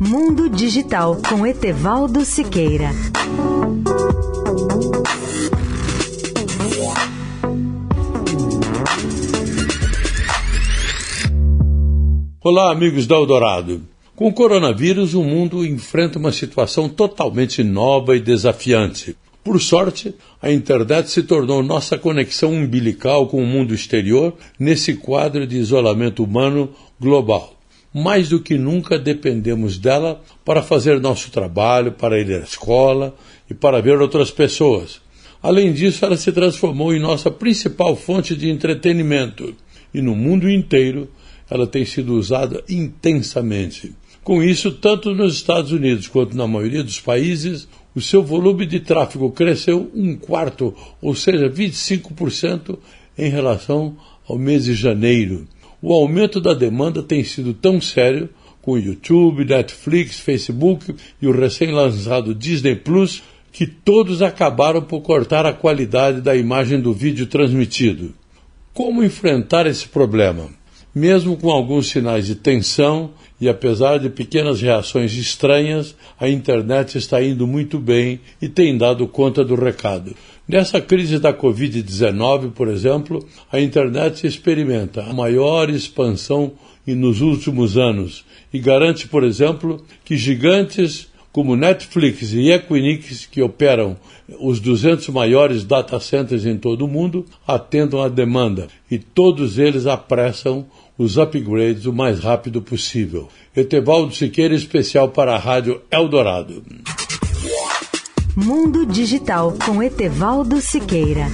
Mundo Digital com Etevaldo Siqueira. Olá, amigos da Eldorado. Com o coronavírus, o mundo enfrenta uma situação totalmente nova e desafiante. Por sorte, a internet se tornou nossa conexão umbilical com o mundo exterior nesse quadro de isolamento humano global. Mais do que nunca dependemos dela para fazer nosso trabalho, para ir à escola e para ver outras pessoas. Além disso, ela se transformou em nossa principal fonte de entretenimento e no mundo inteiro ela tem sido usada intensamente. Com isso, tanto nos Estados Unidos quanto na maioria dos países, o seu volume de tráfego cresceu um quarto, ou seja, 25% em relação ao mês de janeiro. O aumento da demanda tem sido tão sério com o YouTube, Netflix, Facebook e o recém-lançado Disney Plus que todos acabaram por cortar a qualidade da imagem do vídeo transmitido. Como enfrentar esse problema? Mesmo com alguns sinais de tensão e apesar de pequenas reações estranhas, a internet está indo muito bem e tem dado conta do recado. Nessa crise da Covid-19, por exemplo, a internet experimenta a maior expansão nos últimos anos e garante, por exemplo, que gigantes como Netflix e Equinix, que operam os 200 maiores data centers em todo o mundo, atendam à demanda e todos eles apressam os upgrades o mais rápido possível. Etevaldo Siqueira, especial para a Rádio Eldorado. Mundo Digital com Etevaldo Siqueira.